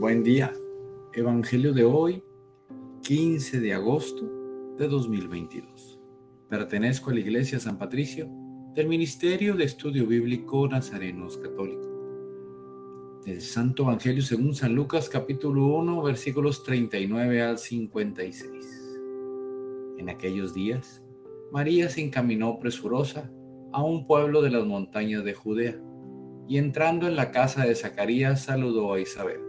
Buen día. Evangelio de hoy, 15 de agosto de 2022. Pertenezco a la Iglesia San Patricio del Ministerio de Estudio Bíblico Nazarenos Católico. Del Santo Evangelio según San Lucas capítulo 1 versículos 39 al 56. En aquellos días, María se encaminó presurosa a un pueblo de las montañas de Judea y entrando en la casa de Zacarías saludó a Isabel.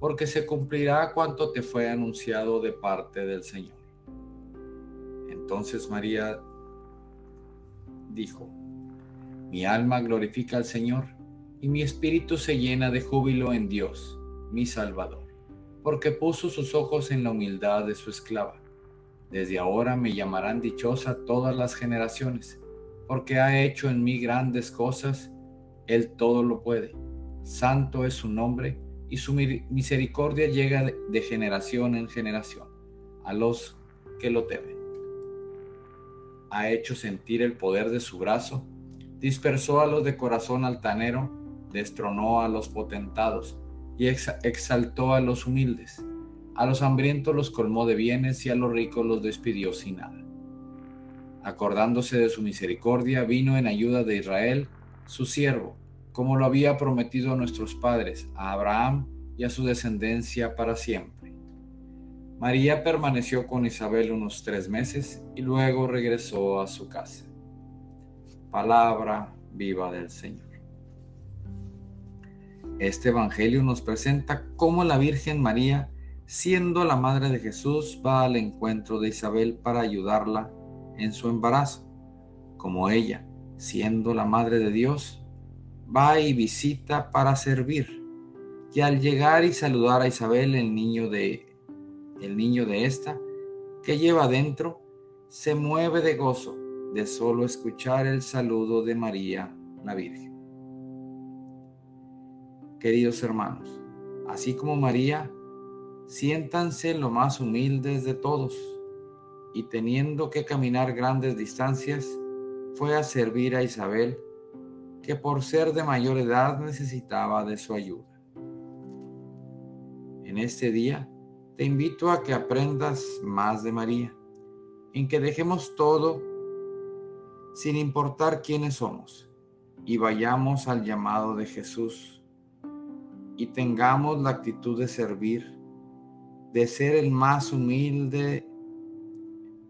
porque se cumplirá cuanto te fue anunciado de parte del Señor. Entonces María dijo, mi alma glorifica al Señor, y mi espíritu se llena de júbilo en Dios, mi Salvador, porque puso sus ojos en la humildad de su esclava. Desde ahora me llamarán dichosa todas las generaciones porque ha hecho en mí grandes cosas, Él todo lo puede. Santo es su nombre y su misericordia llega de generación en generación a los que lo temen. Ha hecho sentir el poder de su brazo, dispersó a los de corazón altanero, destronó a los potentados y exaltó a los humildes. A los hambrientos los colmó de bienes y a los ricos los despidió sin nada acordándose de su misericordia, vino en ayuda de Israel, su siervo, como lo había prometido a nuestros padres, a Abraham y a su descendencia para siempre. María permaneció con Isabel unos tres meses y luego regresó a su casa. Palabra viva del Señor. Este Evangelio nos presenta cómo la Virgen María, siendo la Madre de Jesús, va al encuentro de Isabel para ayudarla en su embarazo, como ella, siendo la Madre de Dios, va y visita para servir. Y al llegar y saludar a Isabel, el niño de el niño de esta, que lleva dentro, se mueve de gozo de solo escuchar el saludo de María la Virgen. Queridos hermanos, así como María, siéntanse lo más humildes de todos y teniendo que caminar grandes distancias, fue a servir a Isabel, que por ser de mayor edad necesitaba de su ayuda. En este día te invito a que aprendas más de María, en que dejemos todo sin importar quiénes somos y vayamos al llamado de Jesús y tengamos la actitud de servir, de ser el más humilde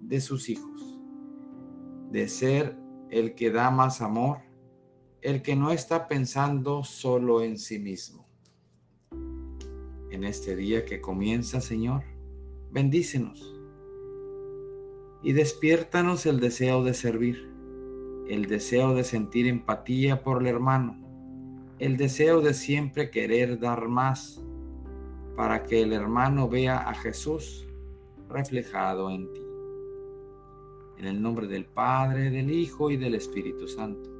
de sus hijos, de ser el que da más amor, el que no está pensando solo en sí mismo. En este día que comienza, Señor, bendícenos y despiértanos el deseo de servir, el deseo de sentir empatía por el hermano, el deseo de siempre querer dar más para que el hermano vea a Jesús reflejado en ti. En el nombre del Padre, del Hijo y del Espíritu Santo.